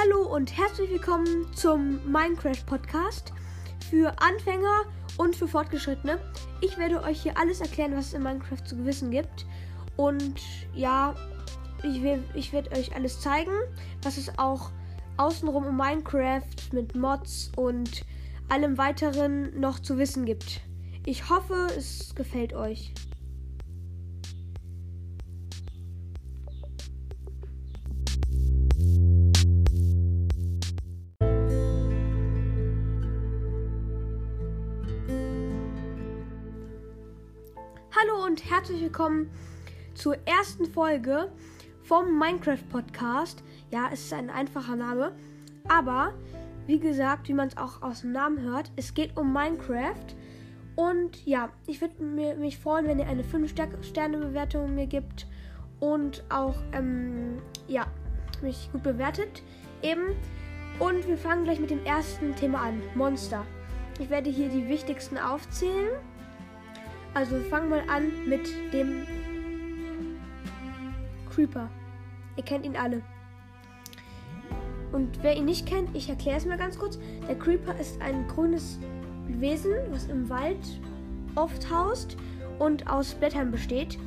Hallo und herzlich willkommen zum Minecraft Podcast für Anfänger und für Fortgeschrittene. Ich werde euch hier alles erklären, was es in Minecraft zu gewissen gibt. Und ja, ich, ich werde euch alles zeigen, was es auch außenrum um Minecraft mit Mods und allem weiteren noch zu wissen gibt. Ich hoffe, es gefällt euch. Hallo und herzlich willkommen zur ersten Folge vom Minecraft Podcast. Ja, es ist ein einfacher Name, aber wie gesagt, wie man es auch aus dem Namen hört, es geht um Minecraft. Und ja, ich würde mich freuen, wenn ihr eine 5-Sterne-Bewertung mir gibt und auch, ähm, ja, mich gut bewertet. Eben. Und wir fangen gleich mit dem ersten Thema an: Monster. Ich werde hier die wichtigsten aufzählen. Also wir fangen mal an mit dem Creeper. Ihr kennt ihn alle. Und wer ihn nicht kennt, ich erkläre es mal ganz kurz. Der Creeper ist ein grünes Wesen, was im Wald oft haust und aus Blättern besteht.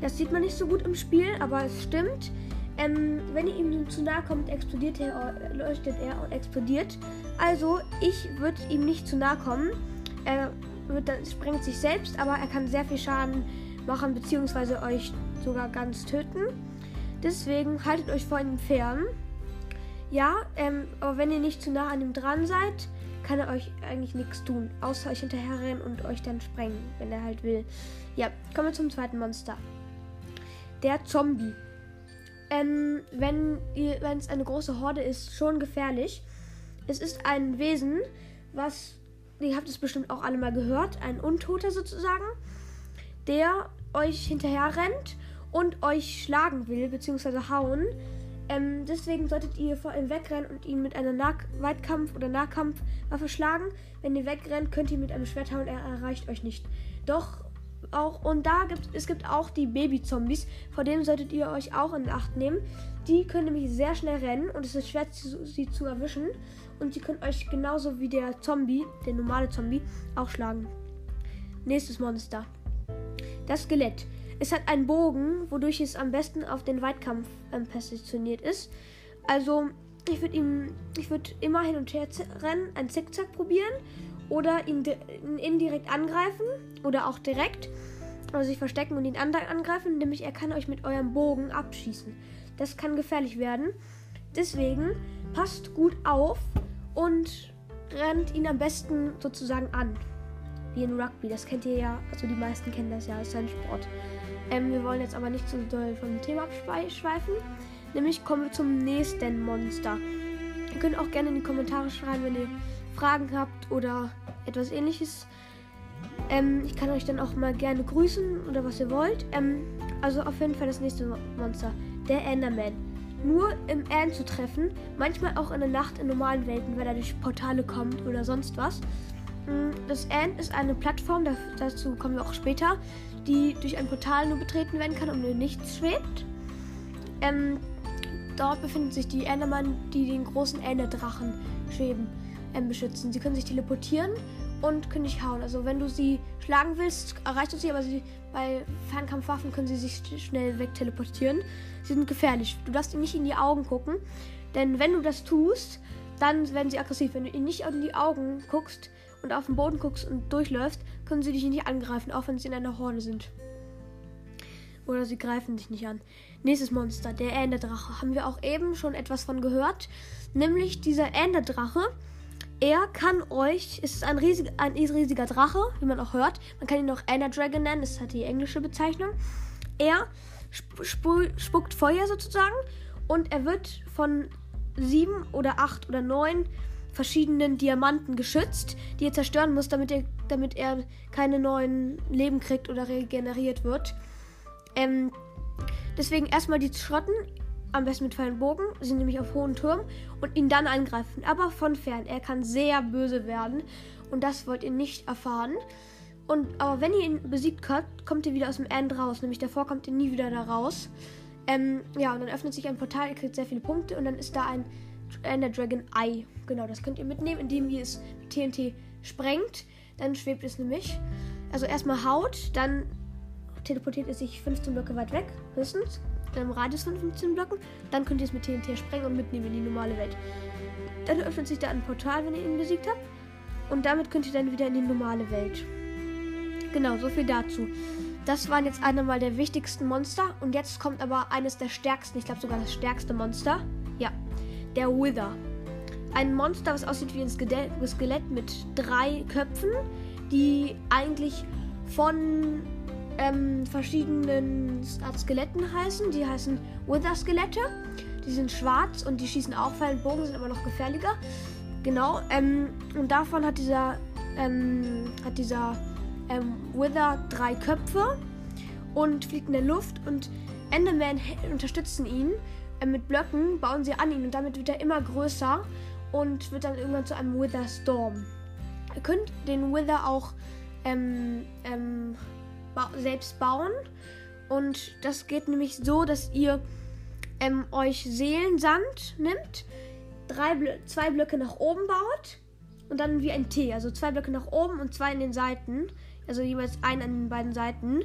Das sieht man nicht so gut im Spiel, aber es stimmt. Ähm, wenn ihr ihm zu nahe kommt, explodiert er, leuchtet er und explodiert. Also, ich würde ihm nicht zu nahe kommen. Er wird sprengt sich selbst, aber er kann sehr viel Schaden machen, beziehungsweise euch sogar ganz töten. Deswegen haltet euch vor ihm fern. Ja, ähm, aber wenn ihr nicht zu nah an ihm dran seid, kann er euch eigentlich nichts tun, außer euch hinterherrennen und euch dann sprengen, wenn er halt will. Ja, kommen wir zum zweiten Monster. Der Zombie. Ähm, wenn es eine große Horde ist, schon gefährlich. Es ist ein Wesen, was ihr habt es bestimmt auch alle mal gehört, ein Untoter sozusagen, der euch hinterher rennt und euch schlagen will, beziehungsweise hauen. Ähm, deswegen solltet ihr vor ihm wegrennen und ihn mit einer nah Weitkampf- oder Nahkampfwaffe schlagen. Wenn ihr wegrennt, könnt ihr mit einem Schwert hauen, er erreicht euch nicht. Doch auch, und da gibt es gibt auch die Baby-Zombies, vor denen solltet ihr euch auch in Acht nehmen. Die können nämlich sehr schnell rennen und es ist schwer, sie zu erwischen. Und sie können euch genauso wie der Zombie, der normale Zombie, auch schlagen. Nächstes Monster. Das Skelett. Es hat einen Bogen, wodurch es am besten auf den Weitkampf ähm, positioniert ist. Also, ich würde ihm, ich würde immer hin und her rennen, ein Zickzack probieren oder ihn, ihn indirekt angreifen oder auch direkt. Also sich verstecken und ihn angreifen, nämlich er kann euch mit eurem Bogen abschießen. Das kann gefährlich werden. Deswegen passt gut auf und rennt ihn am besten sozusagen an. Wie in Rugby, das kennt ihr ja, also die meisten kennen das ja, das ist ein Sport. Ähm, wir wollen jetzt aber nicht so doll vom Thema abschweifen. Nämlich kommen wir zum nächsten Monster. Ihr könnt auch gerne in die Kommentare schreiben, wenn ihr Fragen habt oder etwas ähnliches. Ähm, ich kann euch dann auch mal gerne grüßen oder was ihr wollt. Ähm, also auf jeden Fall das nächste Monster. Der Enderman. Nur im End zu treffen, manchmal auch in der Nacht in normalen Welten, weil er durch Portale kommt oder sonst was. Mm, das End ist eine Plattform, dazu kommen wir auch später, die durch ein Portal nur betreten werden kann und in nichts schwebt. Ähm, dort befinden sich die Enderman, die den großen Enderdrachen schweben, ähm, beschützen. Sie können sich teleportieren und können dich hauen. Also wenn du sie schlagen willst, erreicht du sie, aber sie, bei Fernkampfwaffen können sie sich schnell wegteleportieren. Sie sind gefährlich. Du darfst ihnen nicht in die Augen gucken, denn wenn du das tust, dann werden sie aggressiv. Wenn du ihnen nicht in die Augen guckst, und auf den Boden guckst und durchläufst, können sie dich nicht angreifen, auch wenn sie in einer Horde sind. Oder sie greifen dich nicht an. Nächstes Monster, der Enderdrache. Haben wir auch eben schon etwas von gehört. Nämlich dieser Enderdrache. Er kann euch, es ist ein, riesig, ein riesiger Drache, wie man auch hört. Man kann ihn auch Ender Dragon nennen, das hat die englische Bezeichnung. Er sp sp spuckt Feuer sozusagen und er wird von sieben oder acht oder neun verschiedenen Diamanten geschützt, die er zerstören muss, damit er, damit er keine neuen Leben kriegt oder regeneriert wird. Ähm, deswegen erstmal die schrotten, am besten mit feinen Bogen, sind nämlich auf hohen Turm und ihn dann angreifen, aber von fern. Er kann sehr böse werden und das wollt ihr nicht erfahren. Und aber wenn ihr ihn besiegt habt, kommt ihr wieder aus dem End raus, nämlich davor kommt ihr nie wieder da raus. Ähm, ja, und dann öffnet sich ein Portal, ihr kriegt sehr viele Punkte und dann ist da ein Ender Dragon Eye. Genau, das könnt ihr mitnehmen, indem ihr es mit TNT sprengt. Dann schwebt es nämlich. Also erstmal Haut, dann teleportiert es sich 15 Blöcke weit weg, höchstens. In einem Radius von 15 Blöcken. Dann könnt ihr es mit TNT sprengen und mitnehmen in die normale Welt. Dann öffnet sich da ein Portal, wenn ihr ihn besiegt habt. Und damit könnt ihr dann wieder in die normale Welt. Genau, so viel dazu. Das waren jetzt einmal der wichtigsten Monster. Und jetzt kommt aber eines der stärksten, ich glaube sogar das stärkste Monster. Ja, der Wither. Ein Monster, was aussieht wie ein Skelett mit drei Köpfen, die eigentlich von ähm, verschiedenen Art Skeletten heißen. Die heißen Wither-Skelette. Die sind schwarz und die schießen auch Pfeil und Bogen, sind aber noch gefährlicher. Genau. Ähm, und davon hat dieser, ähm, hat dieser ähm, Wither drei Köpfe und fliegt in der Luft und Enderman unterstützen ihn äh, mit Blöcken, bauen sie an ihn und damit wird er immer größer und wird dann irgendwann zu einem Wither Storm. Ihr könnt den Wither auch ähm, ähm, ba selbst bauen und das geht nämlich so, dass ihr ähm, euch Seelensand nimmt, drei Blö zwei Blöcke nach oben baut und dann wie ein T, also zwei Blöcke nach oben und zwei in den Seiten also jeweils einen an den beiden Seiten,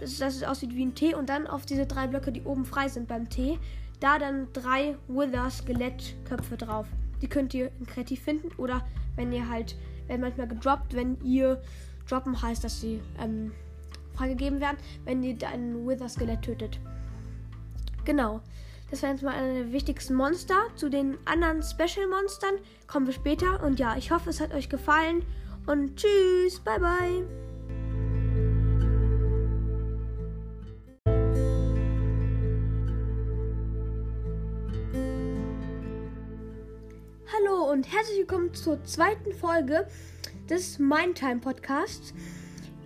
dass es aussieht wie ein T und dann auf diese drei Blöcke, die oben frei sind beim T, da dann drei Wither Skelettköpfe drauf. Die könnt ihr in Kreativ finden oder wenn ihr halt, werden manchmal gedroppt, wenn ihr droppen heißt, dass sie ähm, freigegeben werden, wenn ihr ein Wither Skelett tötet. Genau. Das war jetzt mal einer der wichtigsten Monster. Zu den anderen Special Monstern kommen wir später. Und ja, ich hoffe, es hat euch gefallen. Und tschüss, bye bye. und herzlich willkommen zur zweiten Folge des Mindtime Podcasts.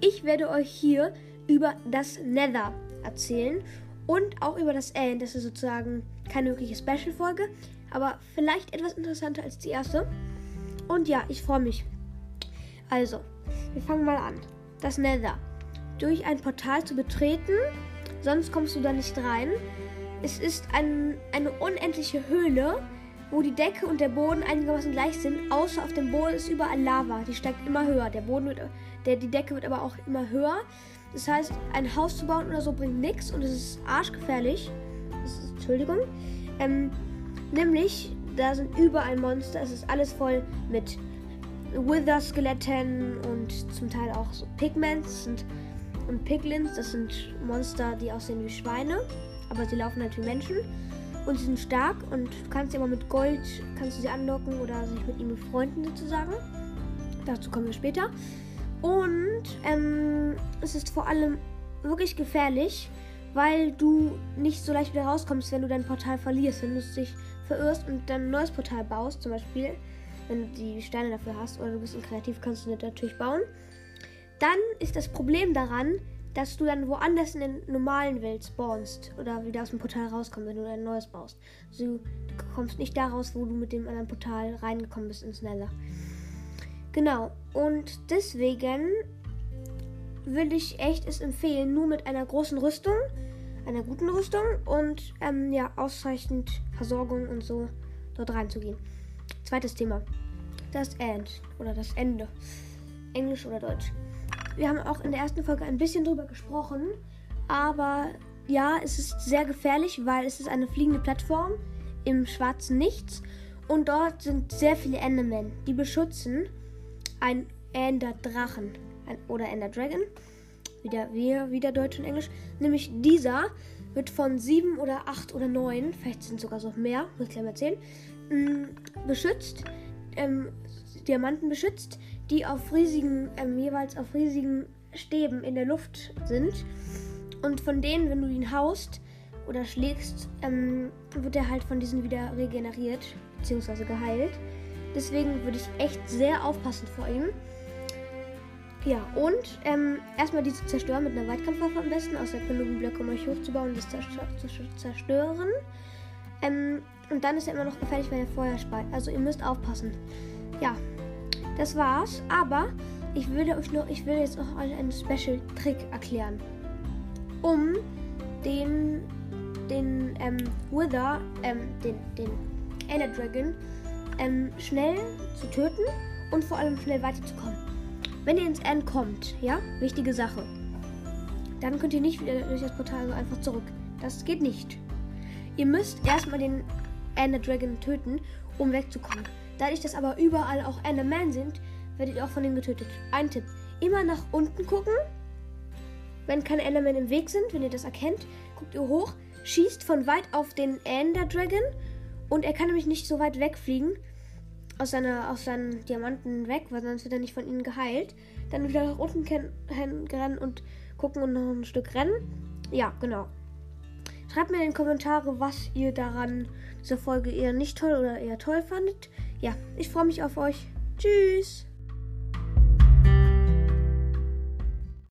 Ich werde euch hier über das Nether erzählen und auch über das End. Das ist sozusagen keine wirkliche Special-Folge, aber vielleicht etwas interessanter als die erste. Und ja, ich freue mich. Also, wir fangen mal an. Das Nether. Durch ein Portal zu betreten, sonst kommst du da nicht rein. Es ist ein, eine unendliche Höhle wo die Decke und der Boden einigermaßen gleich sind, außer auf dem Boden ist überall Lava. Die steigt immer höher. Der Boden wird, der, die Decke wird aber auch immer höher. Das heißt, ein Haus zu bauen oder so bringt nichts und es ist arschgefährlich. Ist, Entschuldigung. Ähm, nämlich, da sind überall Monster. Es ist alles voll mit Wither-Skeletten und zum Teil auch so Pigments und, und Piglins. Das sind Monster, die aussehen wie Schweine, aber sie laufen halt wie Menschen. Und sie sind stark und du kannst sie aber mit Gold, kannst du sie anlocken oder sich mit ihnen befreunden sozusagen. Dazu kommen wir später. Und ähm, es ist vor allem wirklich gefährlich, weil du nicht so leicht wieder rauskommst, wenn du dein Portal verlierst. Wenn du dich verirrst und dann ein neues Portal baust, zum Beispiel, wenn du die Steine dafür hast oder du bist kreativ, kannst du das natürlich bauen. Dann ist das Problem daran, dass du dann woanders in der normalen Welt spawnst oder wieder aus dem Portal rauskommst, wenn du ein neues baust. Also, du kommst nicht da raus, wo du mit dem anderen Portal reingekommen bist ins Nether. Genau, und deswegen würde ich echt es empfehlen, nur mit einer großen Rüstung, einer guten Rüstung und ähm, ja, ausreichend Versorgung und so dort reinzugehen. Zweites Thema. Das End oder das Ende. Englisch oder Deutsch. Wir haben auch in der ersten Folge ein bisschen drüber gesprochen. Aber ja, es ist sehr gefährlich, weil es ist eine fliegende Plattform im schwarzen Nichts. Und dort sind sehr viele Endermen, die beschützen ein Ender Drachen ein, oder Ender Dragon. Wieder wir, wieder Deutsch und Englisch. Nämlich dieser wird von sieben oder acht oder neun, vielleicht sind es sogar so mehr, muss ich gleich mal erzählen, mm, beschützt, ähm, Diamanten beschützt, die auf riesigen, ähm, jeweils auf riesigen Stäben in der Luft sind. Und von denen, wenn du ihn haust oder schlägst, ähm, wird er halt von diesen wieder regeneriert bzw. geheilt. Deswegen würde ich echt sehr aufpassen vor ihm. Ja, und ähm, erstmal diese zerstören mit einer Weitkampfwaffe am besten, außer genügend Blöcke, um euch hochzubauen und das zu zerstören. Ähm, und dann ist er immer noch gefährlich, wenn er Feuer speit. Also ihr müsst aufpassen. Ja, das war's. Aber ich würde euch noch, ich will jetzt noch einen Special Trick erklären, um den, den ähm, Wither, ähm, den, den Ender Dragon ähm, schnell zu töten und vor allem schnell weiterzukommen. Wenn ihr ins End kommt, ja, wichtige Sache, dann könnt ihr nicht wieder durch das Portal so einfach zurück. Das geht nicht. Ihr müsst erstmal den Ender Dragon töten, um wegzukommen. Dadurch, dass aber überall auch Endermen sind, werdet ihr auch von denen getötet. Ein Tipp: immer nach unten gucken. Wenn keine Endermen im Weg sind, wenn ihr das erkennt, guckt ihr hoch, schießt von weit auf den Ender Dragon und er kann nämlich nicht so weit wegfliegen aus, seiner, aus seinen Diamanten weg, weil sonst wird er nicht von ihnen geheilt. Dann wieder nach unten rennen und gucken und noch ein Stück rennen. Ja, genau. Schreibt mir in den Kommentare, was ihr daran dieser Folge eher nicht toll oder eher toll fandet. Ja, ich freue mich auf euch. Tschüss.